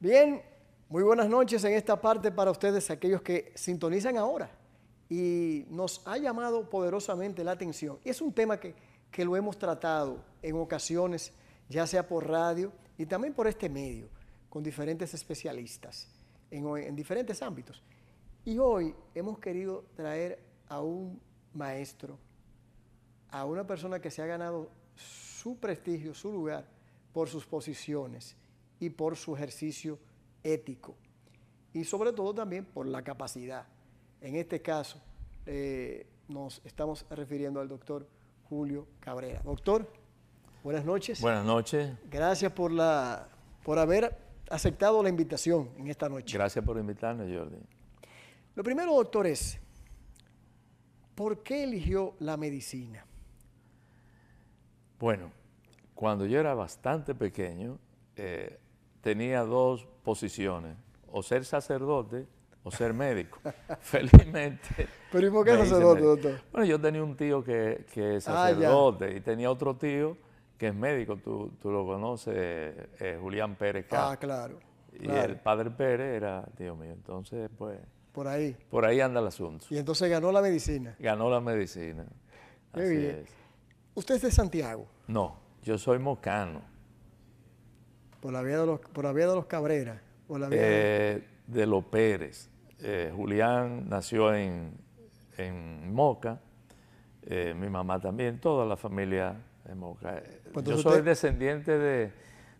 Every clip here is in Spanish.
Bien, muy buenas noches en esta parte para ustedes, aquellos que sintonizan ahora. Y nos ha llamado poderosamente la atención. Y es un tema que, que lo hemos tratado en ocasiones, ya sea por radio y también por este medio, con diferentes especialistas en, en diferentes ámbitos. Y hoy hemos querido traer a un maestro, a una persona que se ha ganado su prestigio, su lugar, por sus posiciones y por su ejercicio ético. Y sobre todo también por la capacidad. En este caso, eh, nos estamos refiriendo al doctor Julio Cabrera. Doctor, buenas noches. Buenas noches. Gracias por, la, por haber aceptado la invitación en esta noche. Gracias por invitarnos, Jordi. Lo primero, doctor, es, ¿por qué eligió la medicina? Bueno, cuando yo era bastante pequeño, eh, tenía dos posiciones, o ser sacerdote o ser médico. Felizmente. ¿Pero y por qué sacerdote, doctor? Bueno, yo tenía un tío que, que es ah, sacerdote y tenía otro tío que es médico, tú, tú lo conoces, eh, Julián Pérez Ah, claro. Y el padre Pérez era tío mío, entonces pues... Por ahí. Por ahí anda el asunto. Y entonces ganó la medicina. Ganó la medicina. Qué bien. ¿Usted es de Santiago? No, yo soy mocano. Por la vía de los, por la vía de los Cabrera. Eh, de... los Pérez. Eh, Julián nació en, en Moca. Eh, mi mamá también, toda la familia de Moca. Pues yo soy descendiente de,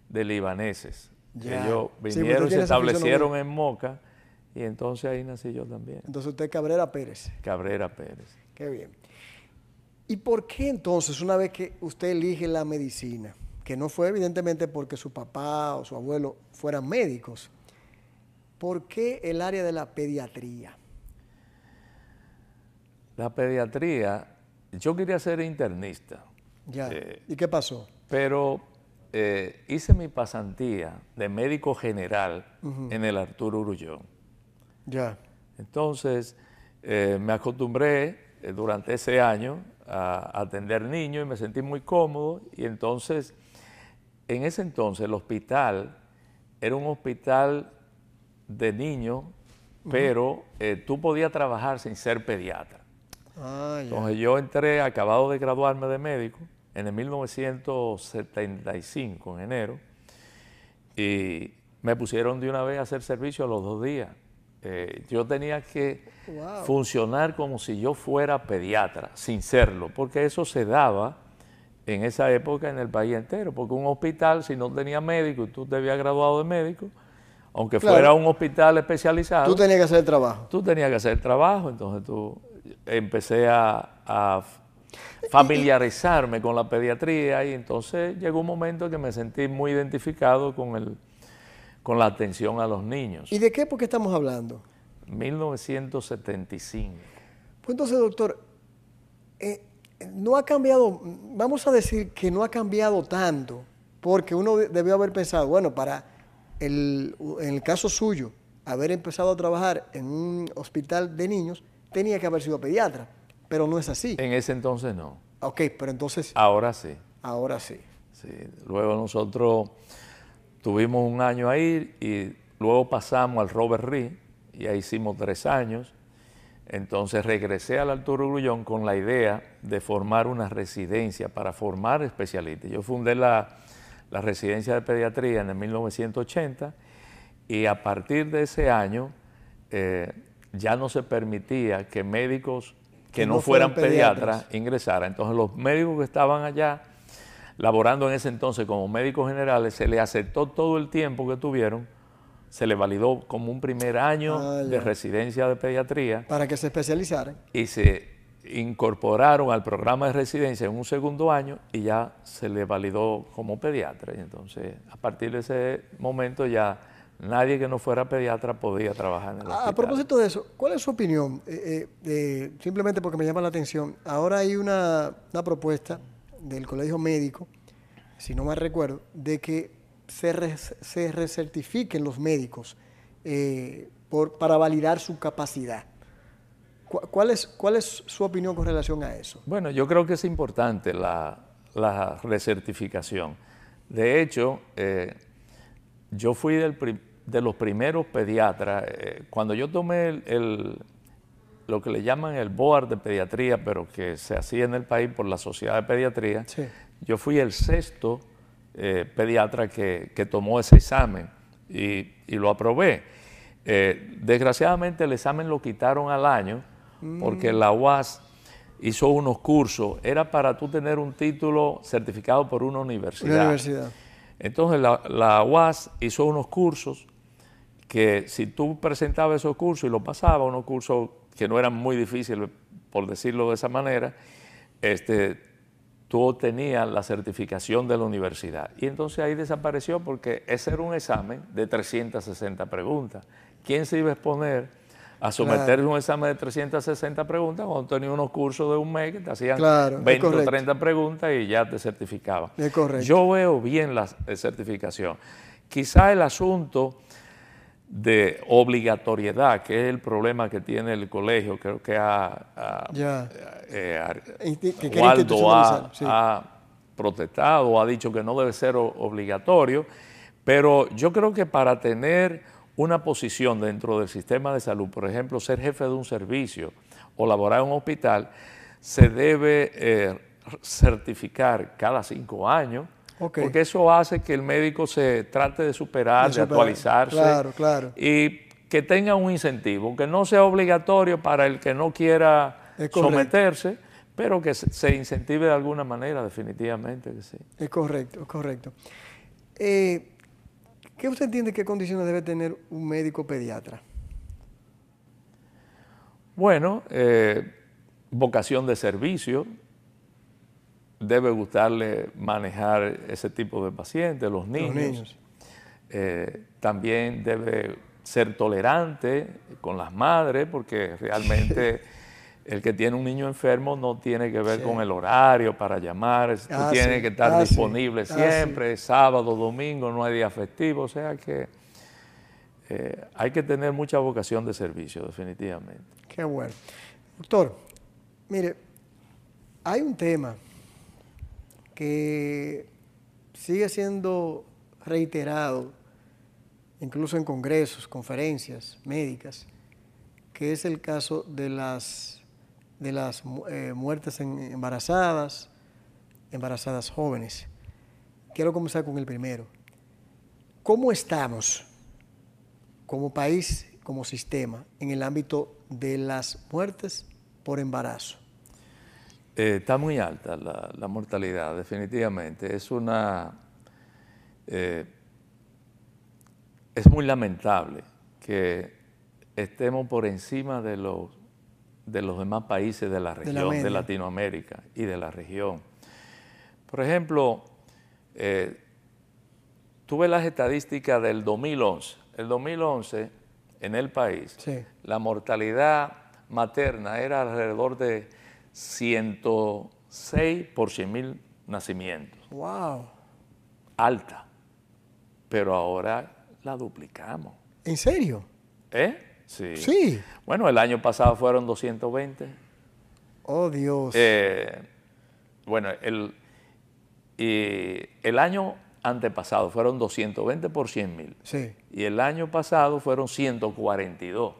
de libaneses. Ellos vinieron y se establecieron en Moca y entonces ahí nací yo también. Entonces usted es Cabrera Pérez. Cabrera Pérez. Qué bien. ¿Y por qué entonces, una vez que usted elige la medicina, que no fue evidentemente porque su papá o su abuelo fueran médicos. ¿Por qué el área de la pediatría? La pediatría, yo quería ser internista. Ya. Eh, ¿Y qué pasó? Pero eh, hice mi pasantía de médico general en el Arturo Urullón. Ya. Entonces, eh, me acostumbré durante ese año a atender niños y me sentí muy cómodo y entonces en ese entonces el hospital era un hospital de niños, pero eh, tú podías trabajar sin ser pediatra. Ah, entonces yo entré, acabado de graduarme de médico, en el 1975, en enero, y me pusieron de una vez a hacer servicio a los dos días. Eh, yo tenía que funcionar como si yo fuera pediatra, sin serlo, porque eso se daba en esa época en el país entero, porque un hospital, si no tenía médico y tú te habías graduado de médico, aunque fuera un hospital especializado. Tú tenías que hacer el trabajo. Tú tenías que hacer el trabajo, entonces tú empecé a, familiarizarme con la pediatría y entonces llegó un momento que me sentí muy identificado con, el, con la atención a los niños. ¿Y de qué época estamos hablando? 1975. Pues entonces, doctor, eh, no ha cambiado, vamos a decir que no ha cambiado tanto, porque uno debió haber pensado, bueno, para el, en el caso suyo, haber empezado a trabajar en un hospital de niños, tenía que haber sido pediatra, pero no es así. En ese entonces no. Ok, pero entonces... Ahora sí. Ahora sí. Sí, luego nosotros tuvimos un año ahí y luego pasamos al Robert Reed y ahí hicimos tres años entonces regresé al Arturo Grullón con la idea de formar una residencia para formar especialistas. Yo fundé la, residencia de pediatría en el 1980 y a partir de ese año eh, ya no se permitía que médicos que, no, fueran, pediatras, ingresaran. Entonces los médicos que estaban allá laborando en ese entonces como médicos generales, se les aceptó todo el tiempo que tuvieron se le validó como un primer año ah, de residencia de pediatría. Para que se especializaran. Y se incorporaron al programa de residencia en un segundo año y ya se le validó como pediatra. Y entonces, a partir de ese momento ya nadie que no fuera pediatra podía trabajar en el hospital. A propósito de eso, ¿cuál es su opinión? Eh, eh, simplemente porque me llama la atención. Ahora hay una, una propuesta del Colegio Médico, si no mal recuerdo, de que se, recertifiquen los médicos eh, para validar su capacidad. ¿Cuál es, ¿Cuál es su opinión con relación a eso? Bueno, yo creo que es importante la, la recertificación. De hecho, eh, yo fui de los primeros pediatras. Eh, cuando yo tomé el, lo que le llaman el BOAR de pediatría, pero que se hacía en el país por la Sociedad de Pediatría, yo fui el sexto eh, pediatra que, tomó ese examen y, lo aprobé. desgraciadamente el examen lo quitaron al año porque mm. la UAS hizo unos cursos, era para tú tener un título certificado por una universidad. universidad. Entonces la, UAS hizo unos cursos que si tú presentabas esos cursos y los pasabas, unos cursos que no eran muy difíciles, por decirlo de esa manera, este, tú obtenías la certificación de la universidad. Y entonces ahí desapareció porque ese era un examen de 360 preguntas. ¿Quién se iba a exponer? a someter un examen de 360 preguntas cuando tenía unos cursos de un mes que te hacían 20 o 30 preguntas y ya te certificaban. Yo veo bien la certificación. Quizá el asunto de obligatoriedad, que es el problema que tiene el colegio, creo que ha, ha, protestado, ha dicho que no debe ser obligatorio, pero yo creo que para tener una posición dentro del sistema de salud, por ejemplo, ser jefe de un servicio o laborar en un hospital, se debe eh, certificar cada cinco años, porque eso hace que el médico se trate de superar, de, actualizarse y que tenga un incentivo, que no sea obligatorio para el que no quiera someterse, pero que se, incentive de alguna manera, definitivamente que sí. Es correcto, es correcto. Eh, ¿Qué usted entiende qué condiciones debe tener un médico pediatra? Bueno, eh, vocación de servicio, debe gustarle manejar ese tipo de pacientes, los niños. Eh, también debe ser tolerante con las madres, porque realmente el que tiene un niño enfermo no tiene que ver con el horario para llamar, ah, tiene que estar ah, disponible ah, siempre, sábado, domingo, no hay día festivo, o sea que eh, hay que tener mucha vocación de servicio, definitivamente. Qué bueno. Doctor, mire, hay un tema que sigue siendo reiterado, incluso en congresos, conferencias médicas, que es el caso de las de las eh, muertes embarazadas, embarazadas jóvenes. Quiero comenzar con el primero. ¿Cómo estamos como país, como sistema, en el ámbito de las muertes por embarazo? Eh, está muy alta la, mortalidad, definitivamente. Es una. Eh, es muy lamentable que estemos por encima de los de los demás países de la región, de, Latinoamérica y de la región. Por ejemplo, eh, tuve las estadísticas del 2011. El 2011, en el país, la mortalidad materna era alrededor de 106 por 100 mil nacimientos. ¡Wow! Alta. Pero ahora la duplicamos. ¿En serio? ¿Eh? Sí. Bueno, el año pasado fueron 220. Oh, Dios. Eh, bueno, el, y el año antepasado fueron 220 por 100 mil. Sí. Y el año pasado fueron 142.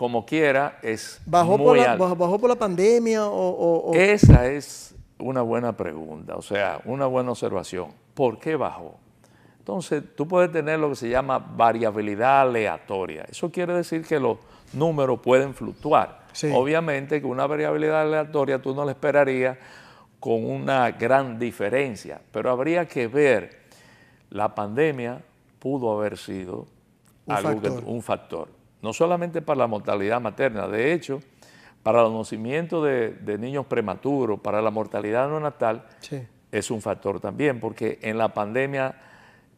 Como quiera, es ¿Bajó, muy por, la, bajó, por la pandemia o, Esa es una buena pregunta, o sea, una buena observación. ¿Por qué bajó? Entonces, tú puedes tener lo que se llama variabilidad aleatoria. Eso quiere decir que los números pueden fluctuar. Obviamente que una variabilidad aleatoria tú no la esperarías con una gran diferencia, pero habría que ver, la pandemia pudo haber sido un, factor. un factor, no solamente para la mortalidad materna, de hecho, para el nacimiento de, niños prematuros, para la mortalidad neonatal, es un factor también, porque en la pandemia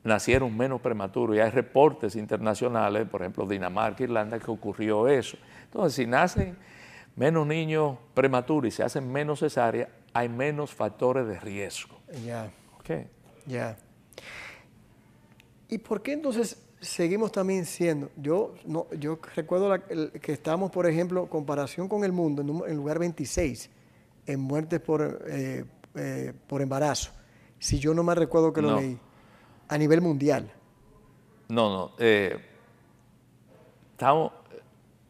nacieron menos prematuros y hay reportes internacionales, por ejemplo, Dinamarca, Irlanda, que ocurrió eso. Entonces, si nacen menos niños prematuros y se hacen menos cesáreas, hay menos factores de riesgo. Ya. Ya. ¿Y por qué entonces seguimos también siendo, yo no, yo recuerdo la- el- que estamos, por ejemplo, comparación con el mundo, en, lugar 26 en muertes por, eh, eh, por embarazo. Si yo no me recuerdo que lo No. leí, a nivel mundial. No, no. eh, estamos,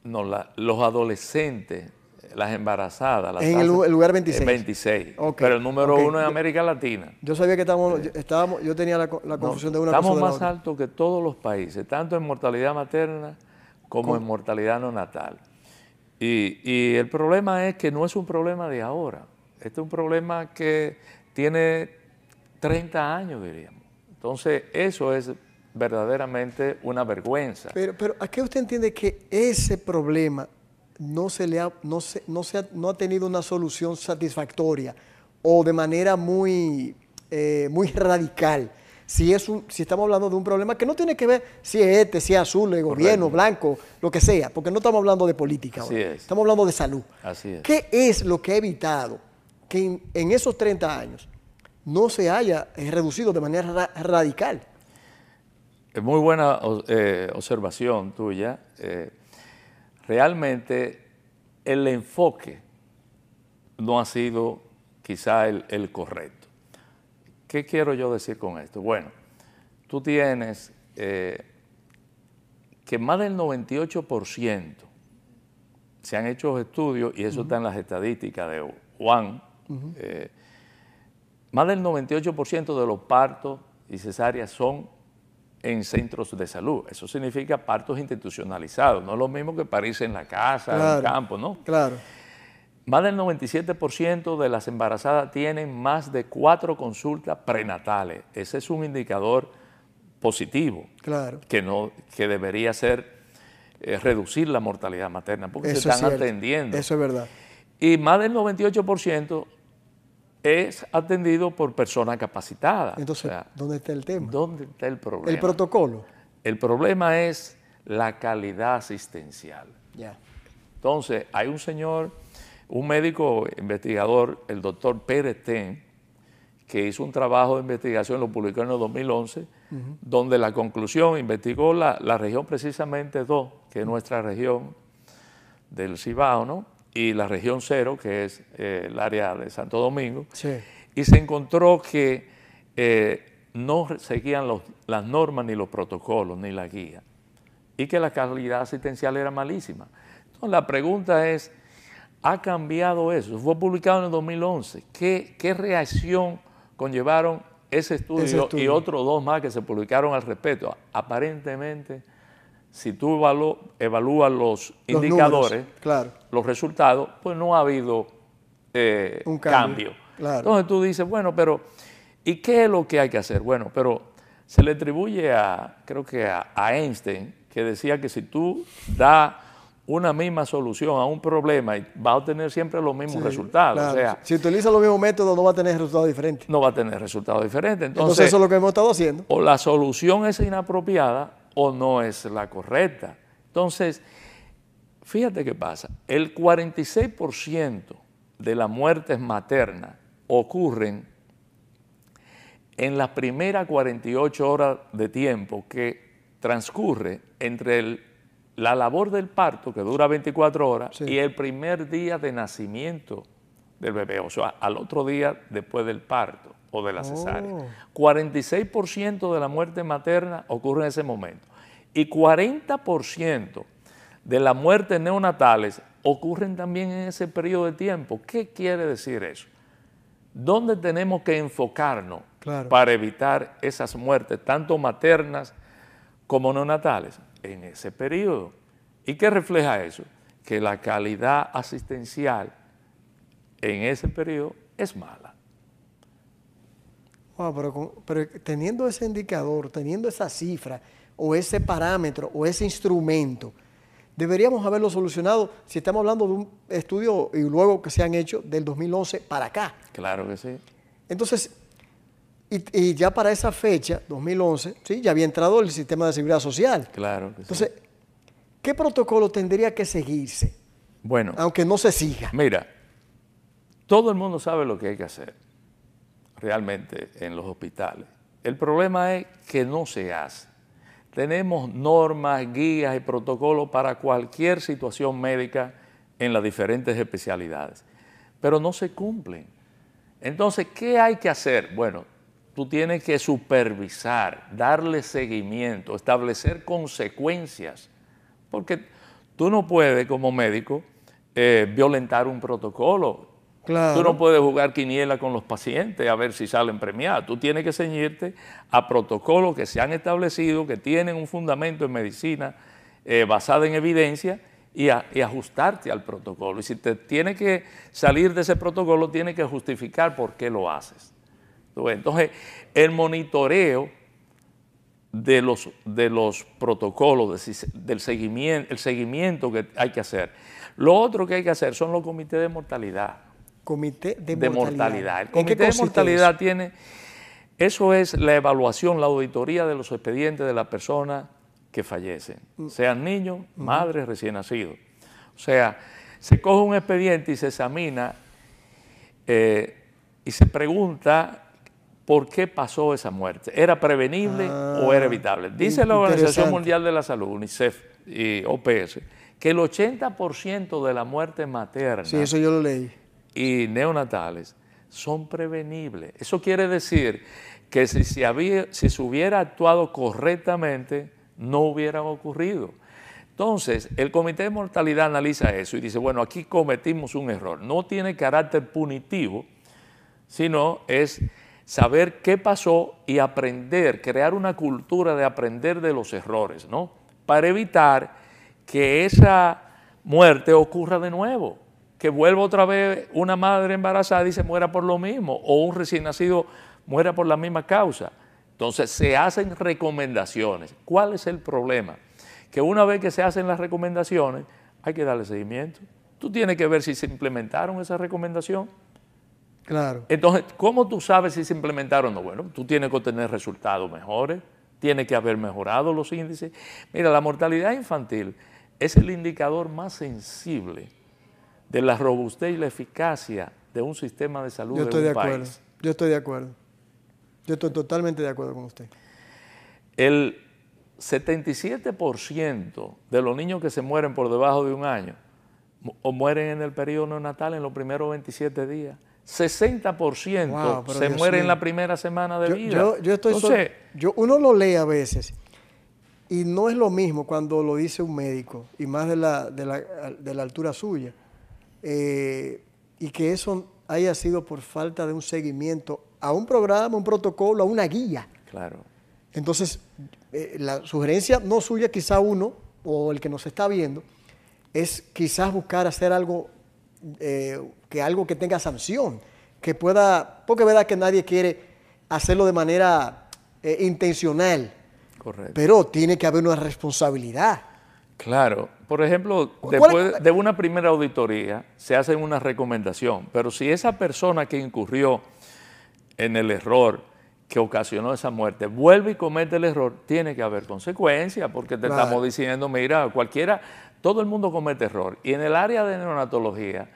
no, la- los adolescentes, las embarazadas, las En el, tasas- el lugar es 26. 26. Ok, Pero el número uno en América Latina. Yo sabía que estábamos, yo- estábamos, yo tenía la, la No, confusión de una estamos cosa de la más altos que todos los países, tanto en mortalidad materna como en mortalidad no natal. Y, y el problema es que no es un problema de ahora. Este es un problema que tiene 30 años, diríamos. Entonces, eso es verdaderamente una vergüenza. Pero, pero ¿a qué usted entiende que ese problema no se le ha, no se, no se ha, no ha tenido una solución satisfactoria o de manera muy, eh, muy radical? Si, es un, si estamos hablando de un problema que no tiene que ver si es este, si es azul, el gobierno, blanco, lo que sea, porque no estamos hablando de política ahora, es. estamos hablando de salud. Así es. ¿Qué es lo que ha evitado que en, en esos 30 años no se haya eh, reducido de manera ra- radical? Es muy buena eh, observación tuya. Eh, realmente el enfoque no ha sido quizá el, el correcto. ¿Qué quiero yo decir con esto? Bueno, tú tienes eh, que más del 98% se han hecho estudios, y eso está en las estadísticas de Juan, eh, más del 98% de los partos y cesáreas son en centros de salud. Eso significa partos institucionalizados, no es lo mismo que parirse en la casa, en el campo, ¿no? Claro. Más del 97% de las embarazadas tienen más de cuatro consultas prenatales. Ese es un indicador positivo Claro. que, no, que debería ser eh, reducir la mortalidad materna, porque Eso se es están atendiendo. Eso es verdad. Y más del 98% es atendido por personas capacitadas. Entonces, O sea, ¿dónde está el tema? ¿dónde está el problema? El protocolo. El problema es la calidad asistencial. Ya. Entonces, hay un señor, un médico investigador, el doctor Pérez Ten, que hizo un trabajo de investigación, lo publicó en el 2011, donde la conclusión investigó la, la región precisamente 2, que es nuestra región del Cibao, ¿no? Y la región 0, que es eh, el área de Santo Domingo, Sí. y se encontró que eh, no seguían los- las normas ni los protocolos ni la guía y que la calidad asistencial era malísima. Entonces la pregunta es, ¿ha cambiado eso? Fue publicado en el 2011. ¿Qué, qué reacción conllevaron ese estudio, Ese y otros dos más que se publicaron al respecto? Aparentemente, si tú evalú- evalúas los, Los indicadores, números, claro. los resultados, pues no ha habido eh, Un cambio. cambio, claro. Entonces tú dices, bueno, pero ¿y qué es lo que hay que hacer? Bueno, pero se le atribuye a, creo que a, a Einstein, que decía que si tú das una misma solución a un problema, y vas a obtener siempre los mismos Sí, resultados. claro. O sea, si utiliza los mismos métodos, no va a tener resultados diferentes. no va a tener resultados diferentes. Entonces, Entonces, eso es lo que hemos estado haciendo. o la solución es inapropiada o no es la correcta. Entonces, fíjate qué pasa. El 46% de las muertes maternas ocurren en las primeras 48 horas de tiempo que transcurre entre el- la labor del parto, que dura 24 horas, Sí. y el primer día de nacimiento del bebé, o sea, al otro día después del parto o de la cesárea. Oh. 46% de la muerte materna ocurre en ese momento. Y 40% de las muertes neonatales ocurren también en ese periodo de tiempo. ¿Qué quiere decir eso? ¿Dónde tenemos que enfocarnos Claro. para evitar esas muertes, tanto maternas como neonatales? En ese periodo. ¿Y qué refleja eso? Que la calidad asistencial en ese periodo es mala. Wow, pero, teniendo ese indicador, teniendo esa cifra, o ese parámetro, o ese instrumento, deberíamos haberlo solucionado si estamos hablando de un estudio y luego que se han hecho del 2011 para acá. Claro que sí. Entonces, y, y ya para esa fecha, 2011, ¿sí? ya había entrado el sistema de seguridad social. Claro que sí. Entonces, ¿qué protocolo tendría que seguirse? bueno, Aunque no se siga. Mira, todo el mundo sabe lo que hay que hacer realmente en los hospitales. El problema es que no se hace. tenemos normas, guías y protocolos para cualquier situación médica en las diferentes especialidades, pero no se cumplen. Entonces, ¿qué hay que hacer? Bueno, tú tienes que supervisar, darle seguimiento, establecer consecuencias, porque tú no puedes como médico eh, violentar un protocolo. Tú no puedes jugar quiniela con los pacientes a ver si salen premiados. Tú tienes que ceñirte a protocolos que se han establecido, que tienen un fundamento en medicina eh, basada en evidencia y, ajustarte al protocolo. Y si te tiene que salir de ese protocolo, tienes que justificar por qué lo haces. Entonces, el monitoreo de los, de los protocolos, del seguimiento, el seguimiento que hay que hacer. Lo otro que hay que hacer son los comités de mortalidad. Comité de, mortalidad. El comité de mortalidad tiene, eso es la evaluación, la auditoría de los expedientes de las personas que fallecen, mm. sean niños, madres, recién nacidos. O sea, se coge un expediente y se examina eh, y se pregunta por qué pasó esa muerte. ¿Era prevenible o era ah, evitable? Dice la Organización Mundial de la Salud, UNICEF y OPS, que el 80% de la muerte materna sí, eso yo lo leí. Y neonatales son prevenibles. Eso quiere decir que si, se hubiera actuado correctamente, no hubieran ocurrido. Entonces, el Comité de Mortalidad analiza eso y dice, bueno, aquí cometimos un error. No tiene carácter punitivo, sino es saber qué pasó y aprender, crear una cultura de aprender de los errores, ¿no? Para evitar que esa muerte ocurra de nuevo, que vuelva otra vez una madre embarazada y se muera por lo mismo, o un recién nacido muera por la misma causa. Entonces se hacen recomendaciones. ¿Cuál es el problema? Que una vez que se hacen las recomendaciones, hay que darle seguimiento. Tú tienes que ver si se implementaron esa recomendación. Claro. Entonces, ¿cómo tú sabes si se implementaron o no? Bueno, tú tienes que obtener resultados mejores, tiene que haber mejorado los índices. Mira, la mortalidad infantil es el indicador más sensible de la robustez y la eficacia de un sistema de salud Yo estoy de, un acuerdo. Yo estoy de acuerdo. Yo estoy totalmente de acuerdo con usted. El 77% de los niños que se mueren por debajo de un año o mueren en el periodo neonatal en los primeros 27 días. 60% se muere en la primera semana de vida. Yo, estoy yo, uno lo lee a veces y no es lo mismo cuando lo dice un médico, y más de la, de la, de la altura suya, eh, y que eso haya sido por falta de un seguimiento a un programa, un protocolo, a una guía. Claro. Entonces, eh, la sugerencia no suya, quizá uno, o el que nos está viendo, es quizás buscar hacer algo, eh, que algo que tenga sanción, que pueda, porque es verdad que nadie quiere hacerlo de manera intencional, pero tiene que haber una responsabilidad. Claro. Por ejemplo, después de una primera auditoría se hace una recomendación, pero si esa persona que incurrió en el error que ocasionó esa muerte vuelve y comete el error, tiene que haber consecuencias, porque te estamos diciendo, mira, cualquiera, todo el mundo comete error. Y en el área de neonatología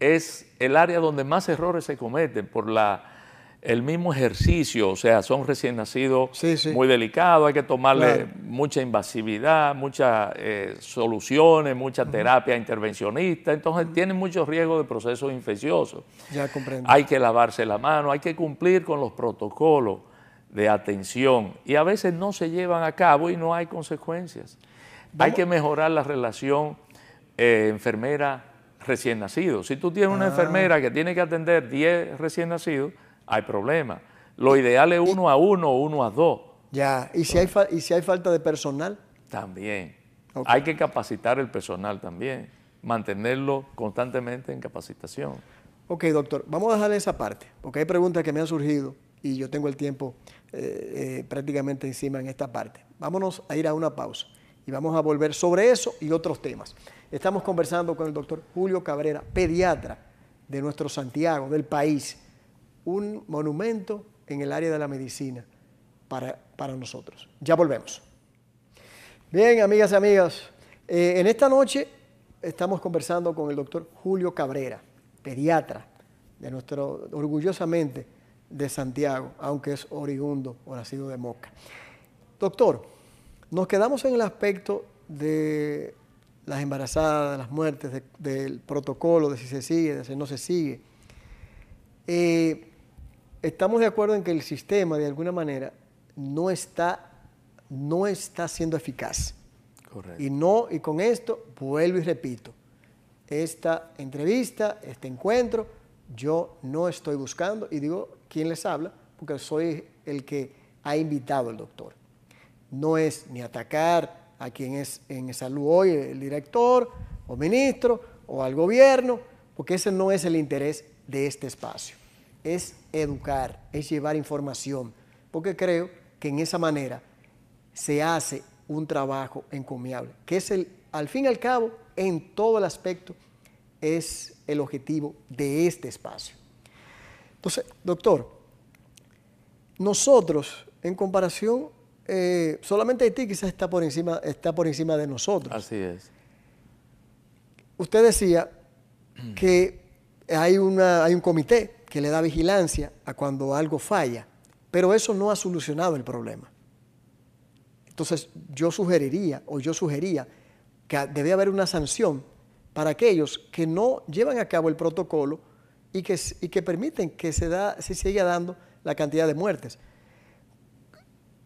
es el área donde más errores se cometen por la el mismo ejercicio, o sea, son recién nacidos muy delicados, hay que tomarle mucha invasividad, muchas eh, soluciones, mucha terapia intervencionista, entonces tienen mucho riesgo de procesos infecciosos. Ya comprendo. Hay que lavarse la mano, hay que cumplir con los protocolos de atención y a veces no se llevan a cabo y no hay consecuencias. Hay que mejorar la relación eh, enfermera recién nacido. Si tú tienes una ah. enfermera que tiene que atender 10 recién nacidos, hay problemas. Lo ideal es uno a uno o uno a dos. Ya, ¿y si hay, y si hay falta de personal? También. Hay que capacitar el personal también, mantenerlo constantemente en capacitación. Ok, doctor, vamos a dejar esa parte, porque hay preguntas que me han surgido y yo tengo el tiempo eh, eh, prácticamente encima en esta parte. Vámonos a ir a una pausa y vamos a volver sobre eso y otros temas. Estamos conversando con el doctor Julio Cabrera, pediatra de nuestro Santiago, del país un monumento en el área de la medicina para, nosotros. Ya volvemos. Bien, amigas y amigas, eh, en esta noche estamos conversando con el doctor Julio Cabrera, pediatra de nuestro, orgullosamente, de Santiago, aunque es oriundo o nacido de Moca. Doctor, nos quedamos en el aspecto de las embarazadas, las muertes, del protocolo, de si se sigue, de si no se sigue. Eh, estamos de acuerdo en que el sistema, de alguna manera, no está, no está siendo eficaz. Correcto. Y, no, y con esto, vuelvo y repito, esta entrevista, este encuentro, yo no estoy buscando, y digo quién les habla, porque soy el que ha invitado al doctor. No es ni atacar a quien es en salud hoy, el director o ministro o al gobierno, porque ese no es el interés de este espacio. Es educar, es llevar información, porque creo que en esa manera se hace un trabajo encomiable, que es el, al fin y al cabo, en todo el aspecto, es el objetivo de este espacio. Entonces, doctor, nosotros, en comparación eh, solamente Haití quizás está por, encima, está por encima de nosotros. Así es. Usted decía que hay, una, hay un comité que le da vigilancia a cuando algo falla, pero eso no ha solucionado el problema. Entonces yo sugeriría, o yo sugería, que debe haber una sanción para aquellos que no llevan a cabo el protocolo y que, y que permiten que se, da, se siga dando la cantidad de muertes.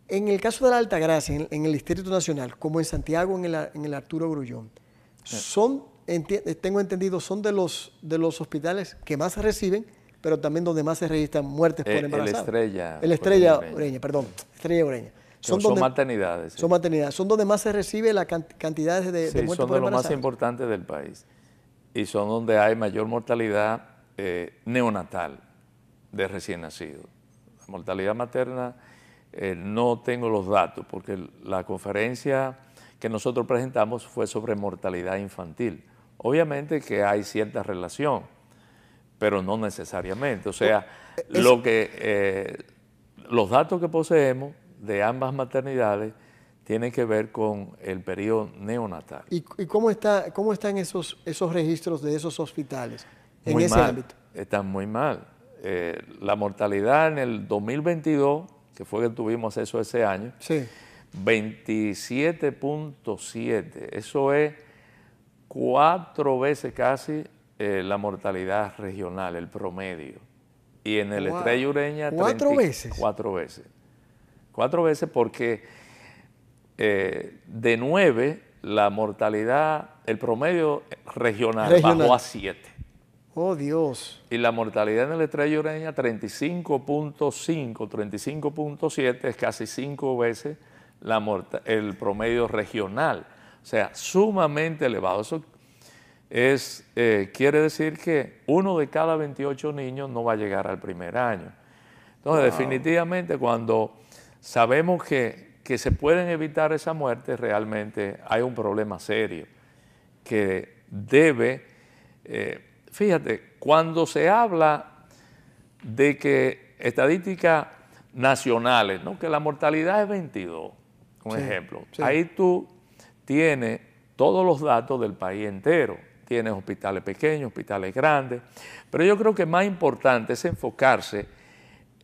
En el caso de la Alta Gracia, en, el Distrito Nacional, como en Santiago, en el, Arturo Grullón, son, tengo entendido, son de los, de los hospitales que más reciben, pero también donde más se registran muertes por embarazo. El Estrella. El Estrella Ureña. perdón. Estrella Ureña. Son, son maternidades. Son maternidades. Son donde más se recibe la cantidad de, de sí, son de los más importantes del país. Y son donde hay mayor mortalidad eh, neonatal de recién nacidos. La mortalidad materna eh, no tengo los datos, porque la conferencia que nosotros presentamos fue sobre mortalidad infantil. Obviamente que hay cierta relación, pero no necesariamente. O sea, lo que, eh, los datos que poseemos de ambas maternidades tienen que ver con el periodo neonatal. ¿Y, cómo, está, cómo están esos, esos registros de esos hospitales en ese ámbito? Están muy mal. Eh, la mortalidad en el 2022 que fue que tuvimos eso ese año, sí. 27.7. Eso es cuatro veces casi eh, la mortalidad regional, el promedio. Y en el Estrella Ureña... ¿Cuatro veces? Cuatro veces. Cuatro veces porque eh, de nueve la mortalidad, el promedio regional, regional. bajó a siete. Oh Dios. Y la mortalidad en el estrella ureña 35.5, 35.7 es casi cinco veces la el promedio regional. O sea, sumamente elevado. Eso es, eh, quiere decir que uno de cada 28 niños no va a llegar al primer año. Entonces, definitivamente cuando sabemos que, que se pueden evitar esa muerte, realmente hay un problema serio que debe... Eh, fíjate, cuando se habla de que estadísticas nacionales, ¿no? que la mortalidad es 22, un ejemplo, ahí tú tienes todos los datos del país entero. Tienes hospitales pequeños, hospitales grandes, pero yo creo que más importante es enfocarse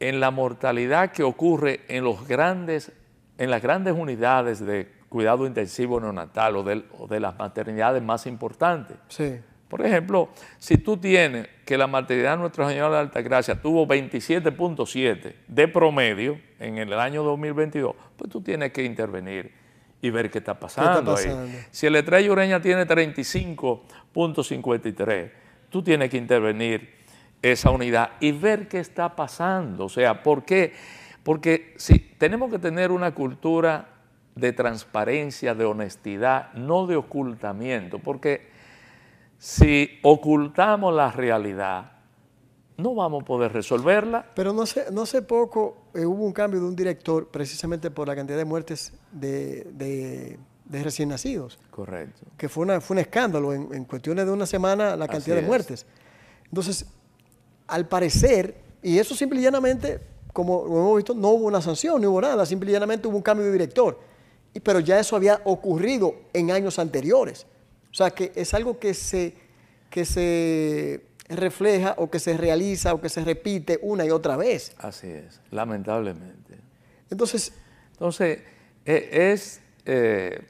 en la mortalidad que ocurre en, los grandes, en las grandes unidades de cuidado intensivo neonatal o de, o de las maternidades más importantes. Sí. Por ejemplo, si tú tienes que la maternidad de Nuestra Señora de Altagracia tuvo 27.7 de promedio en el año 2022, pues tú tienes que intervenir y ver qué está pasando, ahí. Si el estrella ureña tiene 35.53, tú tienes que intervenir esa unidad y ver qué está pasando. O sea, ¿por qué? Porque si tenemos que tener una cultura de transparencia, de honestidad, no de ocultamiento, porque si ocultamos la realidad, no vamos a poder resolverla. Pero no sé, no sé poco eh, hubo un cambio de un director precisamente por la cantidad de muertes de, recién nacidos. Correcto. Que fue, una, fue un escándalo en, en cuestiones de una semana la cantidad de muertes. Entonces, al parecer, y eso simple y llanamente, como lo hemos visto, no hubo una sanción, no hubo nada, simple y llanamente hubo un cambio de director. Y, pero ya eso había ocurrido en años anteriores. O sea, que es algo que se, que se refleja o que se realiza o que se repite una y otra vez. Así es, lamentablemente. Entonces, Entonces e, es eh,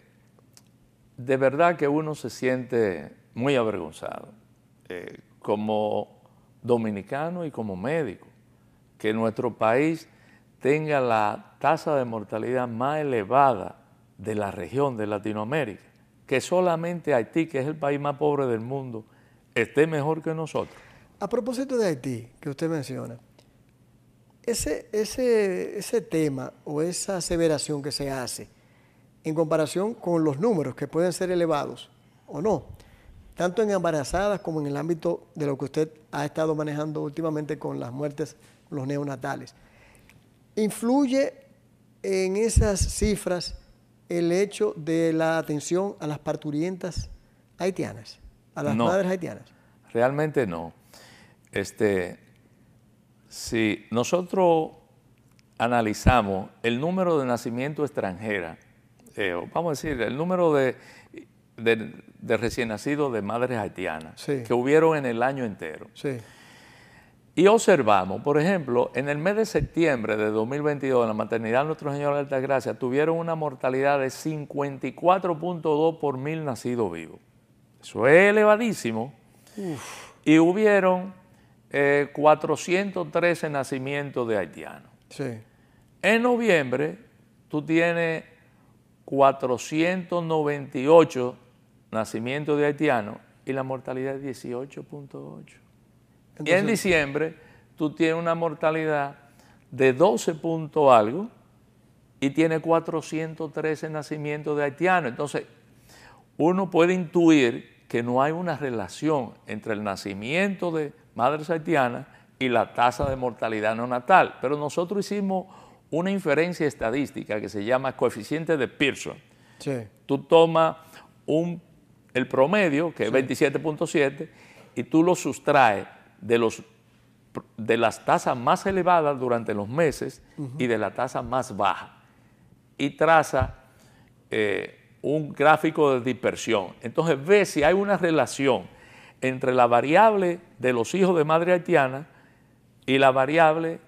de verdad que uno se siente muy avergonzado eh, como dominicano y como médico, que nuestro país tenga la tasa de mortalidad más elevada de la región de Latinoamérica, que solamente Haití, que es el país más pobre del mundo, esté mejor que nosotros. A propósito de Haití, que usted menciona, ese, ese, ese tema o esa aseveración que se hace en comparación con los números que pueden ser elevados o no, tanto en embarazadas como en el ámbito de lo que usted ha estado manejando últimamente con las muertes, los neonatales. ¿Influye en esas cifras el hecho de la atención a las parturientas haitianas, a las madres haitianas? Realmente no. Este, si nosotros analizamos el número de nacimiento extranjera, eh, vamos a decir, el número de, de, recién nacidos de madres haitianas que hubieron en el año entero. Y observamos, por ejemplo, en el mes de septiembre de 2022, en la maternidad Nuestro Señor de Alta Gracia, tuvieron una mortalidad de 54.2 por mil nacidos vivos. Eso es elevadísimo. Y hubieron 413 eh, nacimientos de haitianos. En noviembre, tú tienes 498 nacimientos de haitianos y la mortalidad es 18.8. Y en diciembre tú tienes una mortalidad de 12 punto algo y tiene 413 nacimientos de haitianos. Entonces, uno puede intuir que no hay una relación entre el nacimiento de madres haitianas y la tasa de mortalidad no natal. Pero nosotros hicimos una inferencia estadística que se llama coeficiente de Pearson. Tú tomas un, el promedio, que es 27.7, y tú lo sustraes de, los, de las tasas más elevadas durante los meses y de la tasa más baja. Y traza eh, un gráfico de dispersión. Entonces ve si hay una relación entre la variable de los hijos de madre haitiana y la variable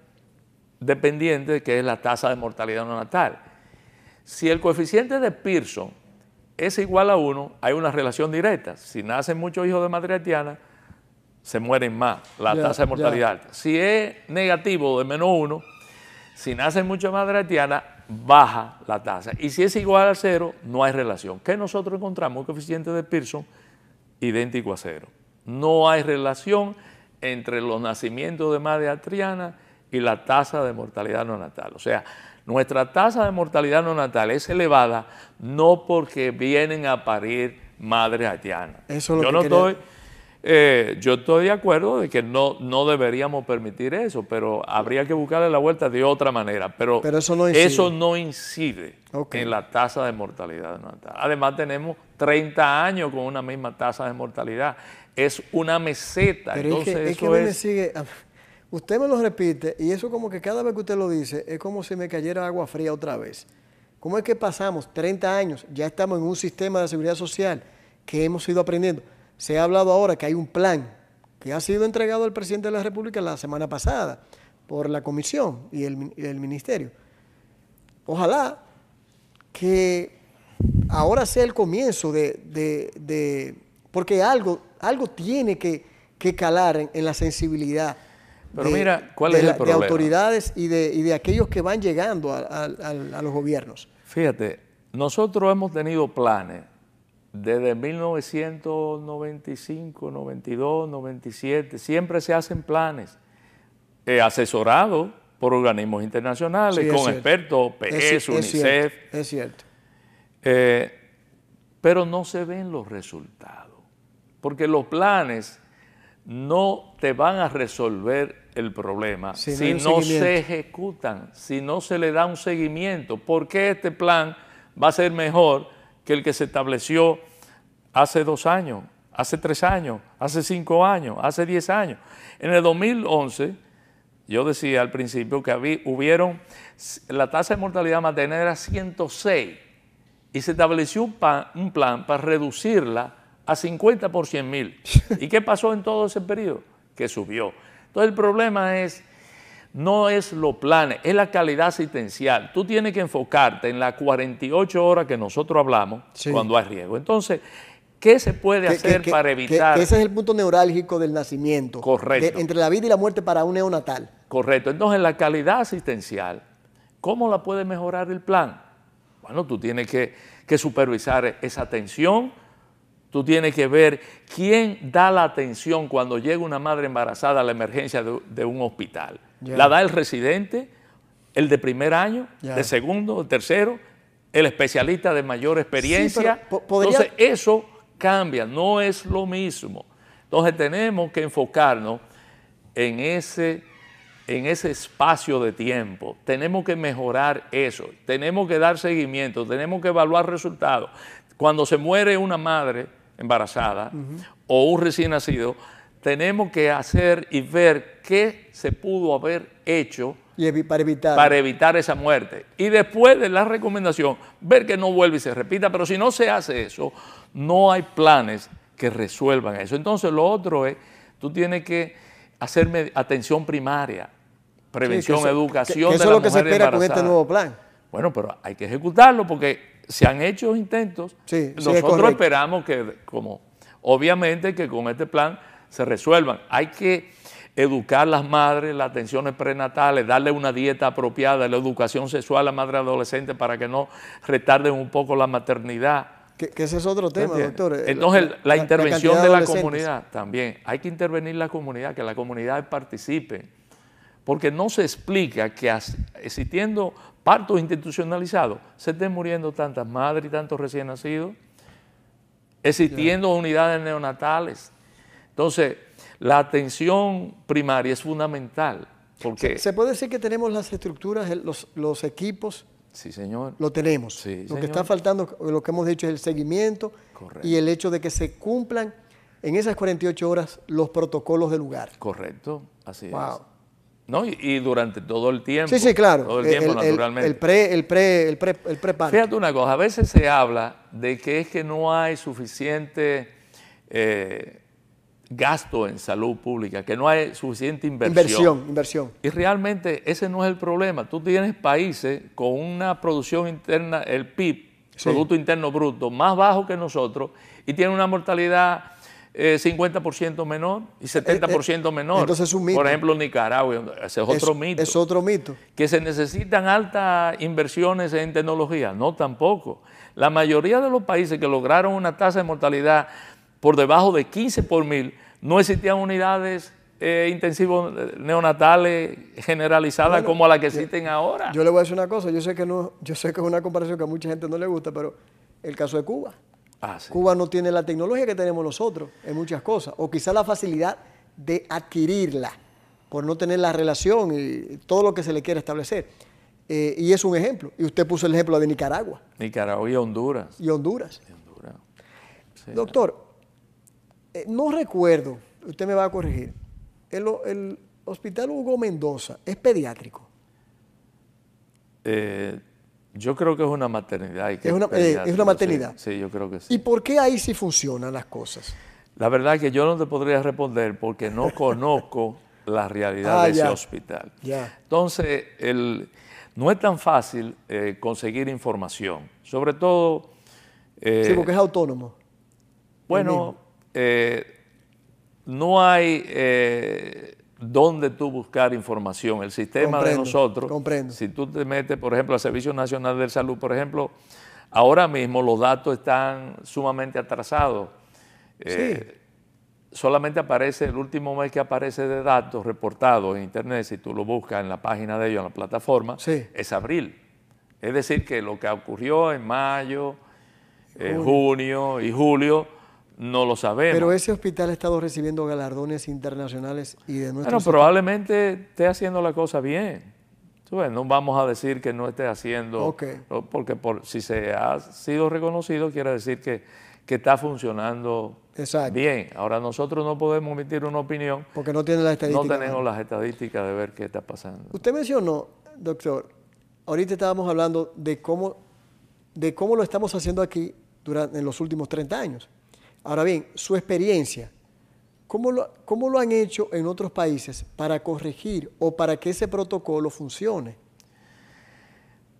dependiente que es la tasa de mortalidad no natal. Si el coeficiente de Pearson es igual a 1, hay una relación directa. Si nacen muchos hijos de madre haitiana, se mueren más, la tasa de mortalidad alta. Si es negativo de menos 1, si nacen muchas madres haitianas, baja la tasa. Y si es igual a cero, no hay relación. ¿Qué nosotros encontramos? Un coeficiente de Pearson idéntico a cero. No hay relación entre los nacimientos de madre haitiana y la tasa de mortalidad no natal. O sea, nuestra tasa de mortalidad no natal es elevada no porque vienen a parir madres haitianas. Eso yo no estoy, eh, yo estoy de acuerdo de que no, no deberíamos permitir eso, pero habría que buscarle la vuelta de otra manera. Pero, eso no incide, en la tasa de mortalidad natal. Además tenemos 30 años con una misma tasa de mortalidad. Es una meseta. Entonces, es que, me sigue Usted me lo repite y eso como que cada vez que usted lo dice es como si me cayera agua fría otra vez. ¿Cómo es que pasamos 30 años, ya estamos en un sistema de seguridad social que hemos ido aprendiendo? Se ha hablado ahora que hay un plan que ha sido entregado al presidente de la República la semana pasada por la comisión y el, ministerio. Ojalá que ahora sea el comienzo de, porque algo, algo tiene que, calar en la sensibilidad pero mira, ¿cuál es el problema? De autoridades y de, y de aquellos que van llegando a, los gobiernos. Fíjate, nosotros hemos tenido planes desde 1995, 92, 97, siempre se hacen planes eh, asesorados por organismos internacionales, con expertos, PS, UNICEF. Es cierto. Eh, pero no se ven los resultados, porque los planes no te van a resolver el problema si, no, se ejecutan, si no se le da un seguimiento. ¿Por qué este plan va a ser mejor que el que se estableció hace dos años, hace tres años, hace cinco años, hace diez años? En el 2011, yo decía al principio que había, hubieron, la tasa de mortalidad materna era 106 y se estableció un, un plan para reducirla a 50 por 100 mil. ¿Y qué pasó en todo ese periodo? Que subió. Entonces el problema es, no es los planes, es la calidad asistencial. Tú tienes que enfocarte en las 48 horas que nosotros hablamos cuando hay riesgo. Entonces, ¿qué se puede hacer para evitar? ese es el punto neurálgico del nacimiento. Correcto. entre la vida y la muerte para un neonatal. Correcto. Entonces, la calidad asistencial, ¿cómo la puede mejorar el plan? Bueno, tú tienes que, supervisar esa atención, tú tienes que ver quién da la atención cuando llega una madre embarazada a la emergencia de un hospital la da el residente, el de primer año, de segundo, de tercero, el especialista de mayor experiencia. Entonces, eso cambia, no es lo mismo. Entonces, tenemos que enfocarnos en ese, en ese espacio de tiempo. Tenemos que mejorar eso. Tenemos que dar seguimiento, tenemos que evaluar resultados. Cuando se muere una madre embarazada o un recién nacido, tenemos que hacer y ver qué se pudo haber hecho para, evitar. para evitar esa muerte. Y después de la recomendación, ver que no vuelve y se repita. Pero si no se hace eso, no hay planes que resuelvan eso. Entonces lo otro es, tú tienes que hacerme atención primaria, prevención, educación. eso es lo que se espera con este nuevo plan. Bueno, pero hay que ejecutarlo porque se han hecho intentos. Nosotros esperamos que, como obviamente que con este plan se resuelvan. Hay que educar a las madres, las atenciones prenatales, darle una dieta apropiada, la educación sexual a la madre adolescente para que no retarden un poco la maternidad. Que, ese es otro tema, doctor. Eh, Entonces, la, intervención de, la comunidad también. Hay que intervenir la comunidad, que la comunidad participe. Porque no se explica que existiendo partos institucionalizados se estén muriendo tantas madres y tantos recién nacidos, existiendo unidades neonatales entonces, la atención primaria es fundamental. Porque ¿Se, puede decir que tenemos las estructuras, los, equipos? Sí, señor. Lo tenemos. lo que está faltando, lo que hemos dicho, es el seguimiento y el hecho de que se cumplan en esas 48 horas los protocolos del lugar. Correcto, así es. ¿no? Y, durante todo el tiempo. Sí, sí, claro. Todo el tiempo, naturalmente. El pre, el pre, el pre, el pre Fíjate una cosa, a veces se habla de que es que no hay suficiente eh, gasto en salud pública, que no hay suficiente inversión. Inversión, inversión. Y realmente ese no es el problema. Tú tienes países con una producción interna, el PIB, Producto Interno Bruto, más bajo que nosotros y tienen una mortalidad 50% eh, menor y 70% eh, eh, menor. Entonces es un mito. Por ejemplo, Nicaragua, ese es otro mito. Es otro mito. Que se necesitan altas inversiones en tecnología. No, tampoco. La mayoría de los países que lograron una tasa de mortalidad por debajo de 15 por mil, no existían unidades eh, intensivos neonatales generalizadas como las que existen ahora. Yo le voy a decir una cosa, yo sé que no, yo sé que es una comparación que a mucha gente no le gusta, pero el caso de Cuba. Ah, Cuba no tiene la tecnología que tenemos nosotros en muchas cosas, o quizá la facilidad de adquirirla por no tener la relación y todo lo que se le quiere establecer. Eh, y es un ejemplo. Y usted puso el ejemplo de Nicaragua. Nicaragua y Honduras. Y Honduras. Doctor, eh, no recuerdo, usted me va a corregir, el, hospital Hugo Mendoza es pediátrico. Eh, yo creo que es una maternidad. es, una, eh, es, una, maternidad. Sí, yo creo que sí. ¿Y por qué ahí sí funcionan las cosas? La verdad es que yo no te podría responder porque no conozco la realidad ah, de ese hospital. Entonces, no es tan fácil conseguir información, sobre todo... sí, porque es autónomo. Bueno, eh, no hay eh, dónde tú buscar información. El sistema de nosotros, si tú te metes, por ejemplo, al Servicio Nacional de Salud, por ejemplo, ahora mismo los datos están sumamente atrasados. Eh, solamente aparece, el último mes que aparece de datos reportados en Internet, si tú lo buscas en la página de ellos, en la plataforma, es abril. Es decir, que lo que ocurrió en mayo, junio y julio no lo sabemos. Pero ese hospital ha estado recibiendo galardones internacionales y de nuestro Bueno, probablemente esté haciendo la cosa bien. No vamos a decir que no esté haciendo, porque por, si se ha sido reconocido quiere decir que, está funcionando bien. Ahora nosotros no podemos emitir una opinión. Porque no tiene las estadísticas. No tenemos las estadísticas de ver qué está pasando. Usted mencionó, doctor, ahorita estábamos hablando de cómo, de cómo lo estamos haciendo aquí durante, en los últimos 30 años. Ahora bien, su experiencia ¿cómo lo, ¿cómo lo han hecho en otros países para corregir o para que ese protocolo funcione?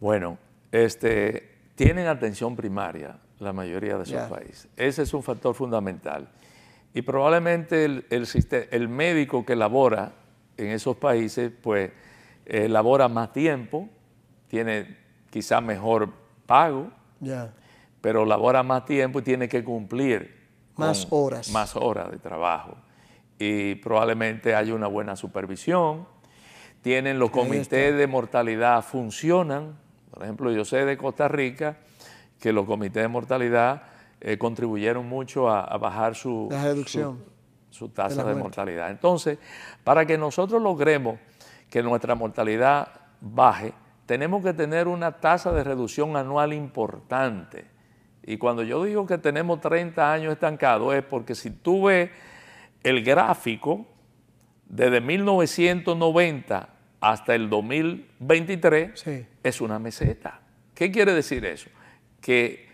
Bueno, este, tienen atención primaria la mayoría de esos países. Ese es un factor fundamental. Y probablemente el, el, médico que labora en esos países, pues, eh, labora más tiempo, tiene quizá mejor pago, pero labora más tiempo y tiene que cumplir más horas. Más horas de trabajo. Y probablemente haya una buena supervisión. Tienen los comités de mortalidad, funcionan. Por ejemplo, yo sé de Costa Rica que los comités de mortalidad eh, contribuyeron mucho a, bajar su, reducción su, tasa de, mortalidad. Entonces, para que nosotros logremos que nuestra mortalidad baje, tenemos que tener una tasa de reducción anual importante. Y cuando yo digo que tenemos 30 años estancados es porque si tú ves el gráfico desde 1990 hasta el 2023, es una meseta. ¿Qué quiere decir eso? Que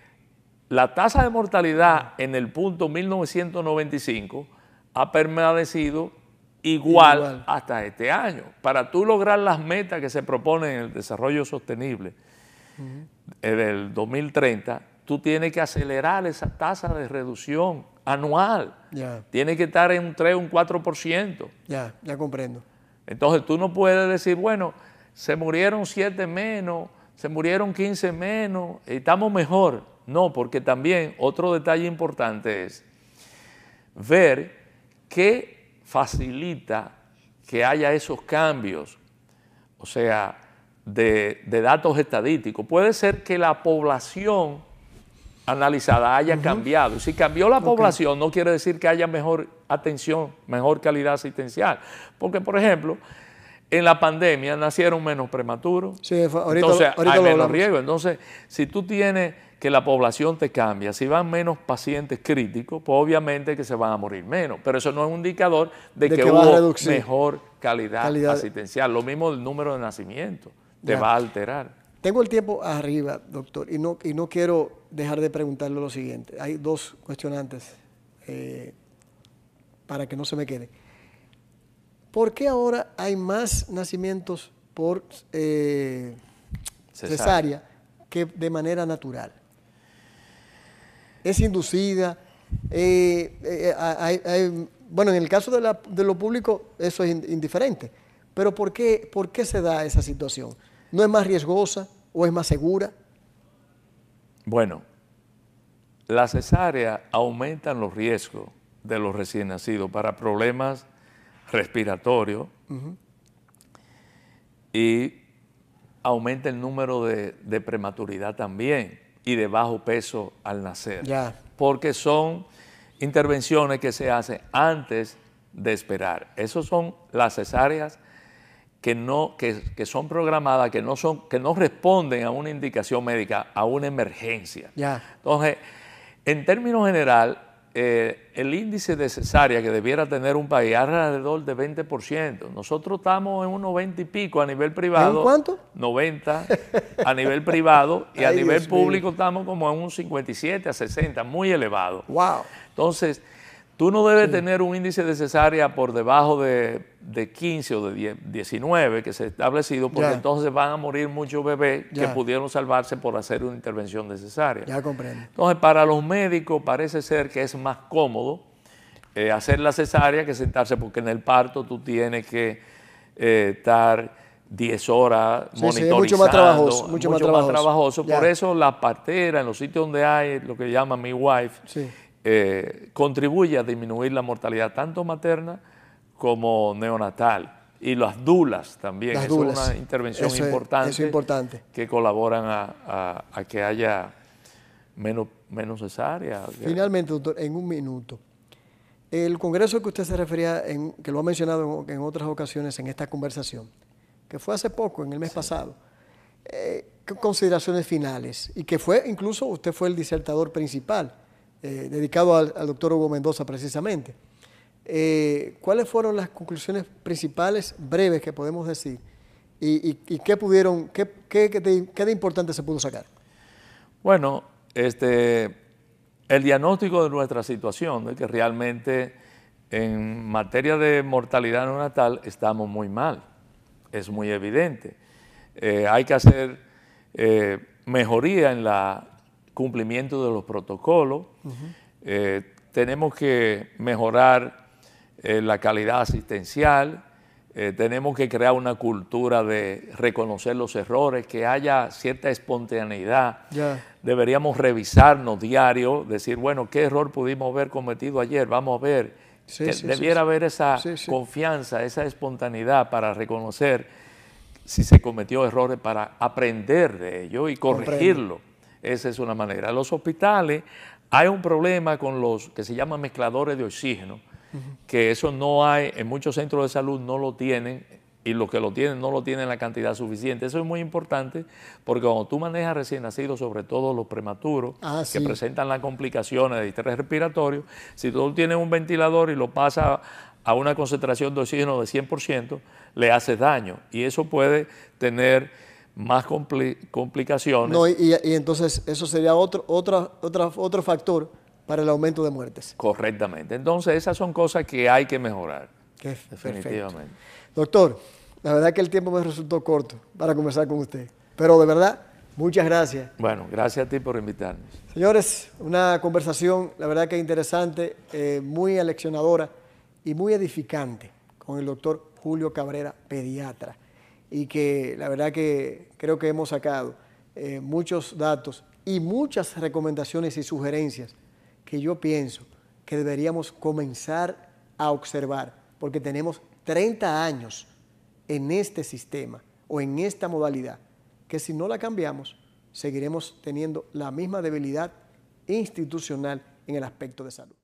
la tasa de mortalidad en el punto 1995 ha permanecido igual, hasta este año. Para tú lograr las metas que se proponen en el desarrollo sostenible del 2030, tú tienes que acelerar esa tasa de reducción anual. Tiene que estar en un 3, un 4%. Ya, ya comprendo. Entonces tú no puedes decir, bueno, se murieron 7 menos, se murieron 15 menos, estamos mejor. No, porque también otro detalle importante es ver qué facilita que haya esos cambios, o sea, de, datos estadísticos. Puede ser que la población analizada haya cambiado. Si cambió la población, no quiere decir que haya mejor atención, mejor calidad asistencial. Porque, por ejemplo, en la pandemia nacieron menos prematuros. Sí, ahorita, entonces ahorita hay menos riesgo. Entonces, si tú tienes que la población te cambia, si van menos pacientes críticos, pues obviamente que se van a morir menos. Pero eso no es un indicador de, que, hubo mejor calidad, asistencial. Lo mismo el número de nacimiento te va a alterar. Tengo el tiempo arriba, doctor, y no, y no quiero dejar de preguntarle lo siguiente. Hay dos cuestionantes eh, para que no se me quede. ¿Por qué ahora hay más nacimientos por eh, cesárea que de manera natural? es inducida. Eh, eh, bueno, en el caso de, lo público eso es indiferente, pero ¿por qué, ¿por qué se da esa situación? ¿No es más riesgosa o es más segura? Bueno, la cesárea aumentan los riesgos de los recién nacidos para problemas respiratorios y aumenta el número de prematuridad también y de bajo peso al nacer. Porque son intervenciones que se hacen antes de esperar. Esas son las cesáreas que, no, que, son programadas, que no, son, que no responden a una indicación médica, a una emergencia. Entonces, en términos general, eh, el índice de cesárea que debiera tener un país es alrededor de 20%. Nosotros estamos en unos 20 y pico a nivel privado. ¿En cuánto? 90 a nivel privado y a nivel público estamos como en un 57 a 60, muy elevado. Wow. Entonces, Tú no debes tener un índice de cesárea por debajo de, 15 o de 19 que se ha establecido, porque entonces van a morir muchos bebés que pudieron salvarse por hacer una intervención de cesárea. Ya comprendo. Entonces, para los médicos parece ser que es más cómodo eh, hacer la cesárea que sentarse, porque en el parto tú tienes que eh, estar 10 horas monitorizando. mucho más trabajoso. Mucho, más trabajoso. Por eso la partera, en los sitios donde hay lo que llaman mi wife, eh, contribuye a disminuir la mortalidad tanto materna como neonatal. Y las dulas también, es una intervención importante, importante, que colaboran a, que haya menos, menos cesárea. Finalmente, doctor, en un minuto. El congreso que usted se refería, en, que lo ha mencionado en, otras ocasiones en esta conversación, que fue hace poco, en el mes pasado, eh, consideraciones finales? Y que fue, incluso usted fue el disertador principal. Eh, dedicado al, doctor Hugo Mendoza precisamente. Eh, ¿Cuáles fueron las conclusiones principales, breves, que podemos decir? ¿Y, qué pudieron, qué, qué, qué, de, importante se pudo sacar? Bueno, este, el diagnóstico de nuestra situación, de que realmente en materia de mortalidad neonatal estamos muy mal, es muy evidente. Eh, hay que hacer mejoría en el cumplimiento de los protocolos, eh, tenemos que mejorar la calidad asistencial, tenemos que crear una cultura de reconocer los errores, que haya cierta espontaneidad. Deberíamos revisarnos diario, decir, bueno, ¿qué error pudimos haber cometido ayer? Vamos a ver debiera haber esa confianza, esa espontaneidad para reconocer si se cometió errores, para aprender de ello y corregirlo. Esa es una manera. Los hospitales hay un problema con los que se llaman mezcladores de oxígeno, que eso no hay, en muchos centros de salud no lo tienen y los que lo tienen no lo tienen en la cantidad suficiente. Eso es muy importante porque cuando tú manejas recién nacidos, sobre todo los prematuros, ah, que presentan las complicaciones de estrés respiratorio, si tú tienes un ventilador y lo pasas a una concentración de oxígeno de 100%, le haces daño y eso puede tener más complicaciones. No, y, entonces eso sería otro, otra, otra, otro factor para el aumento de muertes. Correctamente. Entonces esas son cosas que hay que mejorar. definitivamente. Doctor, la verdad que el tiempo me resultó corto para conversar con usted. Pero de verdad, muchas gracias. Bueno, gracias a ti por invitarnos. Señores, una conversación, la verdad que interesante, eh, muy aleccionadora y muy edificante con el doctor Julio Cabrera, pediatra. Y que la verdad que creo que hemos sacado eh, muchos datos y muchas recomendaciones y sugerencias que yo pienso que deberíamos comenzar a observar, porque tenemos 30 años en este sistema o en esta modalidad, que si no la cambiamos, seguiremos teniendo la misma debilidad institucional en el aspecto de salud.